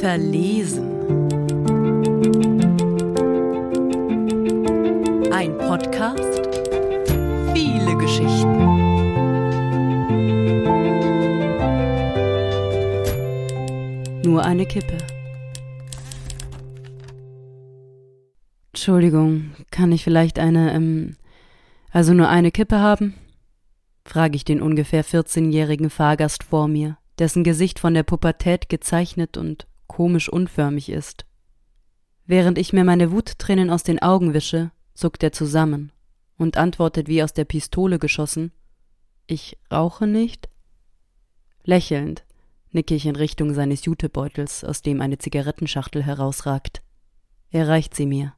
Verlesen. Ein Podcast. Viele Geschichten. Nur eine Kippe. Entschuldigung, kann ich vielleicht eine, ähm, also nur eine Kippe haben? Frage ich den ungefähr 14-jährigen Fahrgast vor mir, dessen Gesicht von der Pubertät gezeichnet und komisch unförmig ist. Während ich mir meine Wuttränen aus den Augen wische, zuckt er zusammen und antwortet wie aus der Pistole geschossen Ich rauche nicht? Lächelnd nicke ich in Richtung seines Jutebeutels, aus dem eine Zigarettenschachtel herausragt. Er reicht sie mir.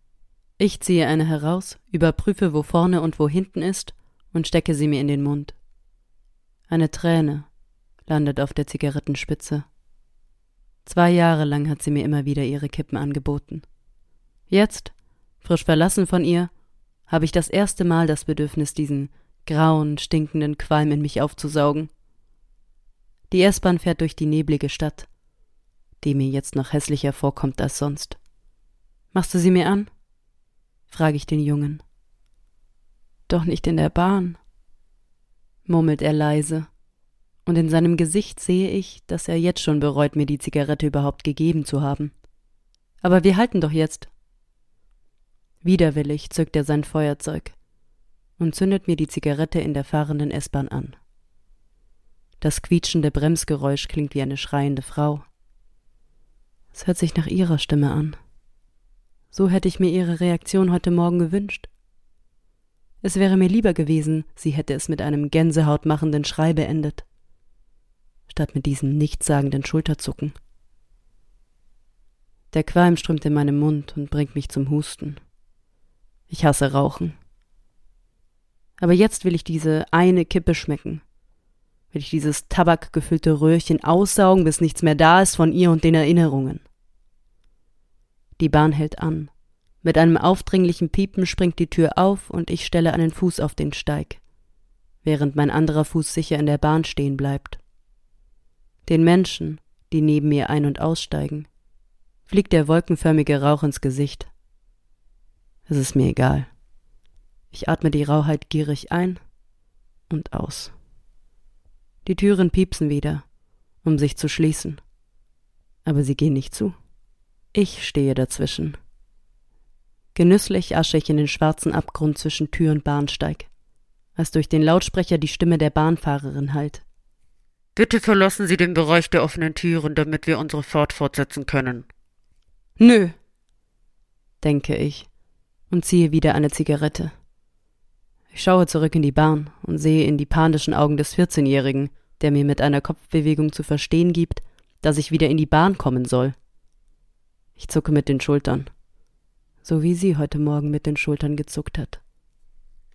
Ich ziehe eine heraus, überprüfe, wo vorne und wo hinten ist und stecke sie mir in den Mund. Eine Träne landet auf der Zigarettenspitze. Zwei Jahre lang hat sie mir immer wieder ihre Kippen angeboten. Jetzt, frisch verlassen von ihr, habe ich das erste Mal das Bedürfnis, diesen grauen, stinkenden Qualm in mich aufzusaugen. Die S-Bahn fährt durch die neblige Stadt, die mir jetzt noch hässlicher vorkommt als sonst. Machst du sie mir an? frage ich den Jungen. Doch nicht in der Bahn, murmelt er leise und in seinem Gesicht sehe ich, dass er jetzt schon bereut, mir die Zigarette überhaupt gegeben zu haben. Aber wir halten doch jetzt. Widerwillig zückt er sein Feuerzeug und zündet mir die Zigarette in der fahrenden S-Bahn an. Das quietschende Bremsgeräusch klingt wie eine schreiende Frau. Es hört sich nach ihrer Stimme an. So hätte ich mir ihre Reaktion heute Morgen gewünscht. Es wäre mir lieber gewesen, sie hätte es mit einem gänsehautmachenden Schrei beendet statt mit diesem nichtssagenden Schulterzucken. Der Qualm strömt in meinem Mund und bringt mich zum Husten. Ich hasse Rauchen. Aber jetzt will ich diese eine Kippe schmecken. Will ich dieses tabakgefüllte Röhrchen aussaugen, bis nichts mehr da ist von ihr und den Erinnerungen. Die Bahn hält an. Mit einem aufdringlichen Piepen springt die Tür auf und ich stelle einen Fuß auf den Steig, während mein anderer Fuß sicher in der Bahn stehen bleibt den Menschen, die neben mir ein- und aussteigen, fliegt der wolkenförmige Rauch ins Gesicht. Es ist mir egal. Ich atme die Rauheit gierig ein und aus. Die Türen piepsen wieder, um sich zu schließen. Aber sie gehen nicht zu. Ich stehe dazwischen. Genüsslich asche ich in den schwarzen Abgrund zwischen Tür und Bahnsteig, als durch den Lautsprecher die Stimme der Bahnfahrerin hallt. Bitte verlassen Sie den Bereich der offenen Türen, damit wir unsere Fahrt fortsetzen können. Nö, denke ich und ziehe wieder eine Zigarette. Ich schaue zurück in die Bahn und sehe in die panischen Augen des Vierzehnjährigen, der mir mit einer Kopfbewegung zu verstehen gibt, dass ich wieder in die Bahn kommen soll. Ich zucke mit den Schultern, so wie sie heute Morgen mit den Schultern gezuckt hat.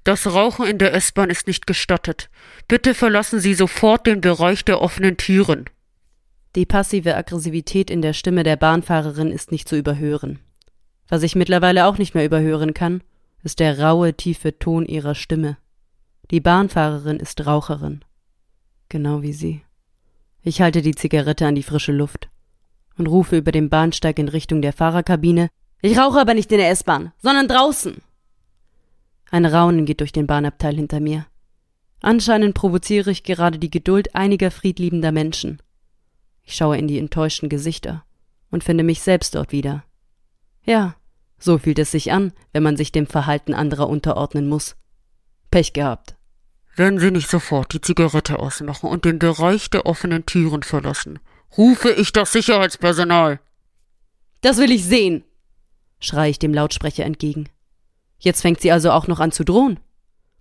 Das Rauchen in der S-Bahn ist nicht gestattet. Bitte verlassen Sie sofort den Bereich der offenen Türen. Die passive Aggressivität in der Stimme der Bahnfahrerin ist nicht zu überhören. Was ich mittlerweile auch nicht mehr überhören kann, ist der raue, tiefe Ton ihrer Stimme. Die Bahnfahrerin ist Raucherin. Genau wie sie. Ich halte die Zigarette an die frische Luft und rufe über den Bahnsteig in Richtung der Fahrerkabine Ich rauche aber nicht in der S-Bahn, sondern draußen. Ein Raunen geht durch den Bahnabteil hinter mir. Anscheinend provoziere ich gerade die Geduld einiger friedliebender Menschen. Ich schaue in die enttäuschten Gesichter und finde mich selbst dort wieder. Ja, so fühlt es sich an, wenn man sich dem Verhalten anderer unterordnen muss. Pech gehabt. Wenn Sie nicht sofort die Zigarette ausmachen und den Bereich der offenen Türen verlassen, rufe ich das Sicherheitspersonal. Das will ich sehen, schreie ich dem Lautsprecher entgegen. Jetzt fängt sie also auch noch an zu drohen.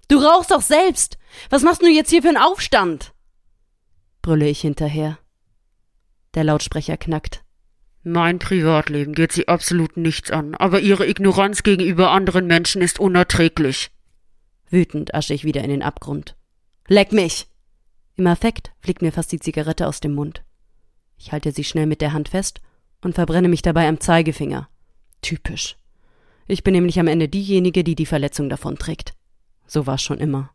Du rauchst doch selbst. Was machst du jetzt hier für einen Aufstand? brülle ich hinterher. Der Lautsprecher knackt. Mein Privatleben geht sie absolut nichts an, aber ihre Ignoranz gegenüber anderen Menschen ist unerträglich. Wütend asche ich wieder in den Abgrund. Leck mich! Im Affekt fliegt mir fast die Zigarette aus dem Mund. Ich halte sie schnell mit der Hand fest und verbrenne mich dabei am Zeigefinger. Typisch. Ich bin nämlich am Ende diejenige, die die Verletzung davonträgt. So war's schon immer.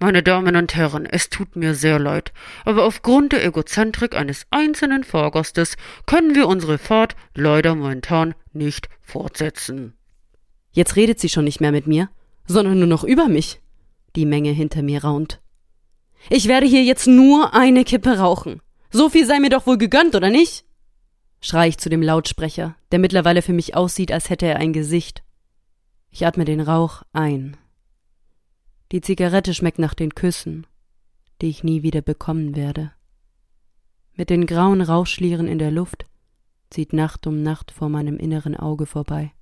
Meine Damen und Herren, es tut mir sehr leid, aber aufgrund der Egozentrik eines einzelnen Fahrgastes können wir unsere Fahrt leider momentan nicht fortsetzen. Jetzt redet sie schon nicht mehr mit mir, sondern nur noch über mich. Die Menge hinter mir raunt. Ich werde hier jetzt nur eine Kippe rauchen. So viel sei mir doch wohl gegönnt, oder nicht? Schrei ich zu dem Lautsprecher, der mittlerweile für mich aussieht, als hätte er ein Gesicht. Ich atme den Rauch ein. Die Zigarette schmeckt nach den Küssen, die ich nie wieder bekommen werde. Mit den grauen Rauchschlieren in der Luft zieht Nacht um Nacht vor meinem inneren Auge vorbei.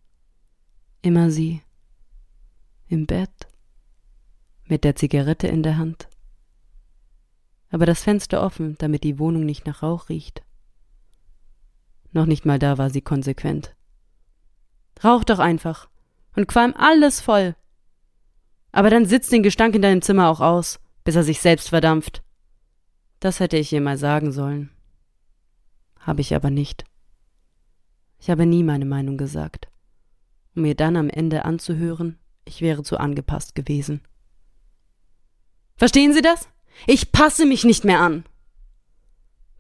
Immer sie. Im Bett. Mit der Zigarette in der Hand. Aber das Fenster offen, damit die Wohnung nicht nach Rauch riecht. Noch nicht mal da war sie konsequent. Rauch doch einfach und qualm alles voll, aber dann sitzt den Gestank in deinem Zimmer auch aus, bis er sich selbst verdampft. Das hätte ich ihr mal sagen sollen. Habe ich aber nicht. Ich habe nie meine Meinung gesagt, um mir dann am Ende anzuhören, ich wäre zu angepasst gewesen. Verstehen Sie das? Ich passe mich nicht mehr an,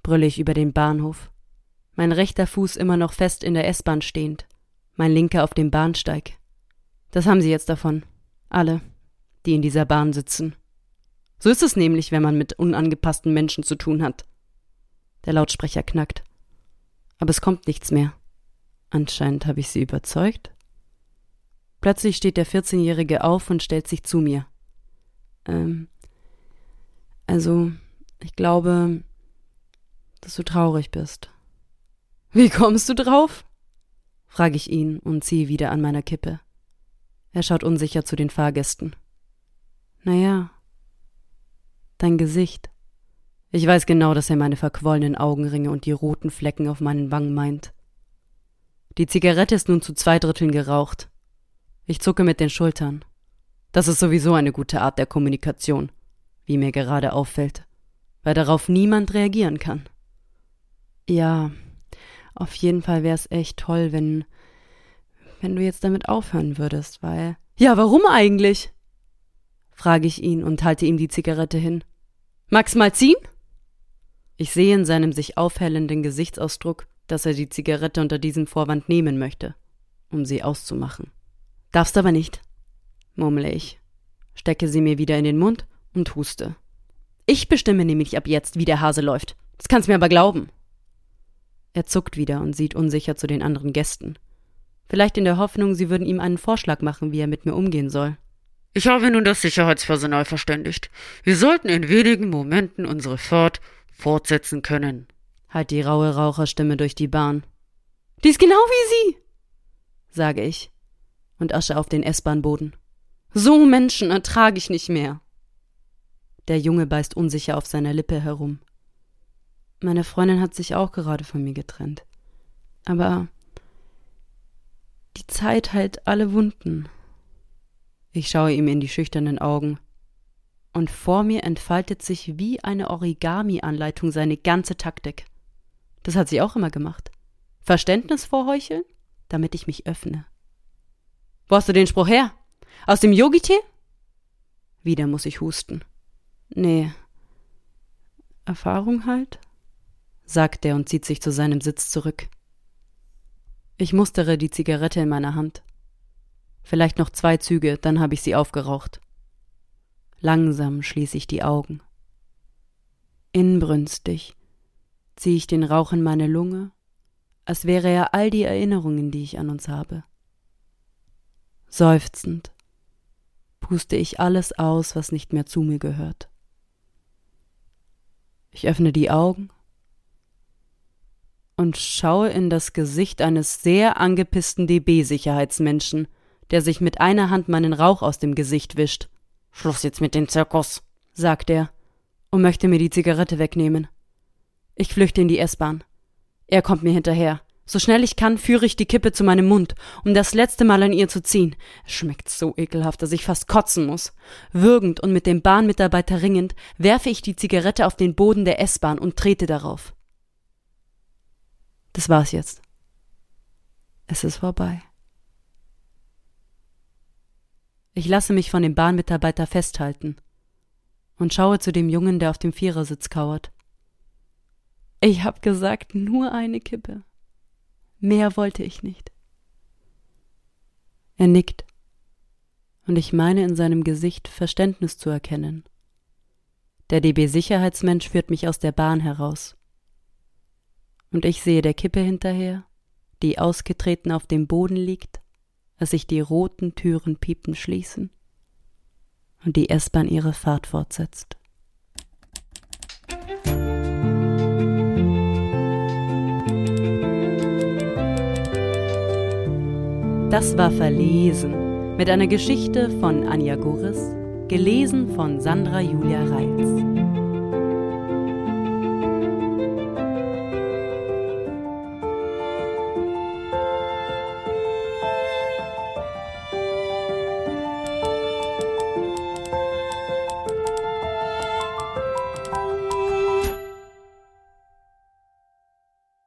brülle ich über den Bahnhof, mein rechter Fuß immer noch fest in der S-Bahn stehend, mein linker auf dem Bahnsteig. Das haben Sie jetzt davon. Alle die in dieser Bahn sitzen. So ist es nämlich, wenn man mit unangepassten Menschen zu tun hat. Der Lautsprecher knackt. Aber es kommt nichts mehr. Anscheinend habe ich sie überzeugt. Plötzlich steht der 14-Jährige auf und stellt sich zu mir. Ähm, also, ich glaube, dass du traurig bist. Wie kommst du drauf? frage ich ihn und ziehe wieder an meiner Kippe. Er schaut unsicher zu den Fahrgästen. Naja, dein Gesicht. Ich weiß genau, dass er meine verquollenen Augenringe und die roten Flecken auf meinen Wangen meint. Die Zigarette ist nun zu zwei Dritteln geraucht. Ich zucke mit den Schultern. Das ist sowieso eine gute Art der Kommunikation, wie mir gerade auffällt, weil darauf niemand reagieren kann. Ja, auf jeden Fall wär's echt toll, wenn, wenn du jetzt damit aufhören würdest, weil. Ja, warum eigentlich? frage ich ihn und halte ihm die Zigarette hin. Mag's mal ziehen? Ich sehe in seinem sich aufhellenden Gesichtsausdruck, dass er die Zigarette unter diesem Vorwand nehmen möchte, um sie auszumachen. Darfst aber nicht, murmle ich, stecke sie mir wieder in den Mund und huste. Ich bestimme nämlich ab jetzt, wie der Hase läuft. Das kannst mir aber glauben. Er zuckt wieder und sieht unsicher zu den anderen Gästen. Vielleicht in der Hoffnung, sie würden ihm einen Vorschlag machen, wie er mit mir umgehen soll. Ich habe nun das Sicherheitspersonal verständigt. Wir sollten in wenigen Momenten unsere Fahrt fortsetzen können. Halt die raue Raucherstimme durch die Bahn. Die ist genau wie Sie, sage ich und asche auf den S-Bahn-Boden. So Menschen ertrage ich nicht mehr. Der Junge beißt unsicher auf seiner Lippe herum. Meine Freundin hat sich auch gerade von mir getrennt. Aber die Zeit heilt alle Wunden. Ich schaue ihm in die schüchternen Augen. Und vor mir entfaltet sich wie eine Origami-Anleitung seine ganze Taktik. Das hat sie auch immer gemacht. Verständnis vorheucheln, damit ich mich öffne. Wo hast du den Spruch her? Aus dem Yogi-Tee? Wieder muss ich husten. Nee. Erfahrung halt? Sagt er und zieht sich zu seinem Sitz zurück. Ich mustere die Zigarette in meiner Hand. Vielleicht noch zwei Züge, dann habe ich sie aufgeraucht. Langsam schließe ich die Augen. Inbrünstig ziehe ich den Rauch in meine Lunge, als wäre er all die Erinnerungen, die ich an uns habe. Seufzend puste ich alles aus, was nicht mehr zu mir gehört. Ich öffne die Augen und schaue in das Gesicht eines sehr angepissten DB-Sicherheitsmenschen, der sich mit einer Hand meinen Rauch aus dem Gesicht wischt. Schluss jetzt mit dem Zirkus, sagt er und möchte mir die Zigarette wegnehmen. Ich flüchte in die S-Bahn. Er kommt mir hinterher. So schnell ich kann, führe ich die Kippe zu meinem Mund, um das letzte Mal an ihr zu ziehen. Es schmeckt so ekelhaft, dass ich fast kotzen muss. Würgend und mit dem Bahnmitarbeiter ringend werfe ich die Zigarette auf den Boden der S-Bahn und trete darauf. Das war's jetzt. Es ist vorbei. Ich lasse mich von dem Bahnmitarbeiter festhalten. und schaue zu dem Jungen, der auf dem Vierersitz kauert. Ich hab gesagt, nur eine Kippe. Mehr wollte ich nicht. Er nickt, und ich meine in seinem Gesicht Verständnis zu erkennen. Der DB-Sicherheitsmensch führt mich aus der Bahn heraus. Und ich sehe der Kippe hinterher, die ausgetreten auf dem Boden liegt, als sich die roten Türen piepen schließen und die S-Bahn ihre Fahrt fortsetzt. Das war Verlesen mit einer Geschichte von Anja Goris, gelesen von Sandra Julia Reils.